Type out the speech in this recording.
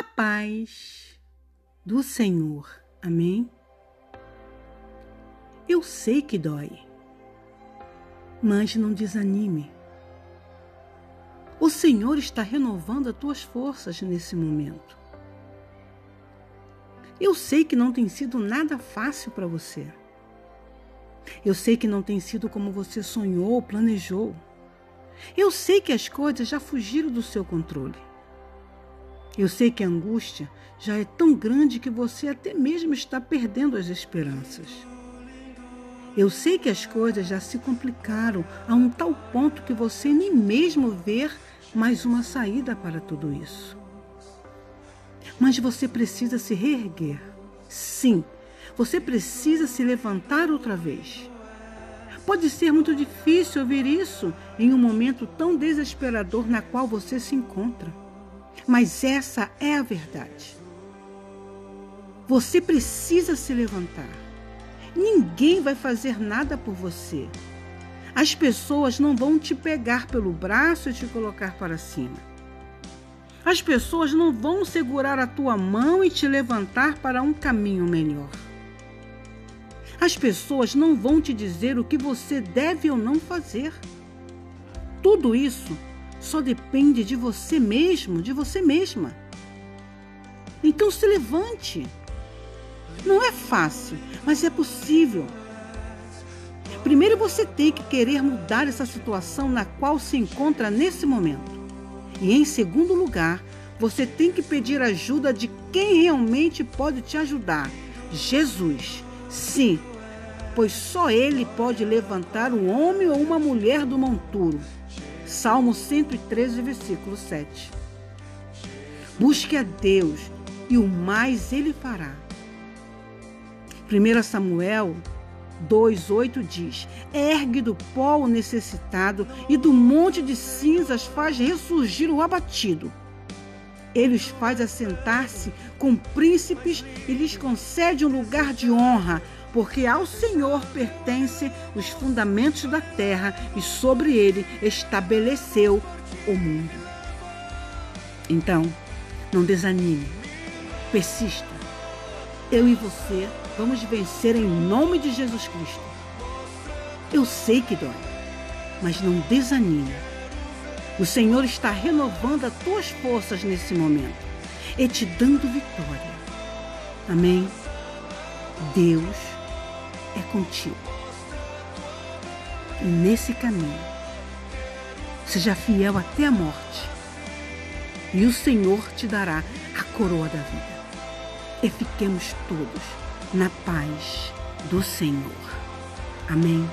A paz do Senhor. Amém? Eu sei que dói, mas não desanime. O Senhor está renovando as tuas forças nesse momento. Eu sei que não tem sido nada fácil para você. Eu sei que não tem sido como você sonhou ou planejou. Eu sei que as coisas já fugiram do seu controle. Eu sei que a angústia já é tão grande que você até mesmo está perdendo as esperanças. Eu sei que as coisas já se complicaram a um tal ponto que você nem mesmo vê mais uma saída para tudo isso. Mas você precisa se reerguer. Sim, você precisa se levantar outra vez. Pode ser muito difícil ouvir isso em um momento tão desesperador na qual você se encontra. Mas essa é a verdade. Você precisa se levantar. Ninguém vai fazer nada por você. As pessoas não vão te pegar pelo braço e te colocar para cima. As pessoas não vão segurar a tua mão e te levantar para um caminho melhor. As pessoas não vão te dizer o que você deve ou não fazer. Tudo isso só depende de você mesmo, de você mesma. Então se levante. Não é fácil, mas é possível. Primeiro você tem que querer mudar essa situação na qual se encontra nesse momento. E em segundo lugar, você tem que pedir ajuda de quem realmente pode te ajudar: Jesus. Sim, pois só Ele pode levantar um homem ou uma mulher do monturo. Salmo 113, versículo 7. Busque a Deus e o mais Ele fará. 1 Samuel 2,8 diz: Ergue do pó o necessitado e do monte de cinzas faz ressurgir o abatido. Ele os faz assentar-se com príncipes e lhes concede um lugar de honra, porque ao Senhor pertencem os fundamentos da terra e sobre ele estabeleceu o mundo. Então, não desanime, persista. Eu e você vamos vencer em nome de Jesus Cristo. Eu sei que dói, mas não desanime. O Senhor está renovando as tuas forças nesse momento e te dando vitória. Amém? Deus é contigo. E nesse caminho, seja fiel até a morte, e o Senhor te dará a coroa da vida. E fiquemos todos na paz do Senhor. Amém.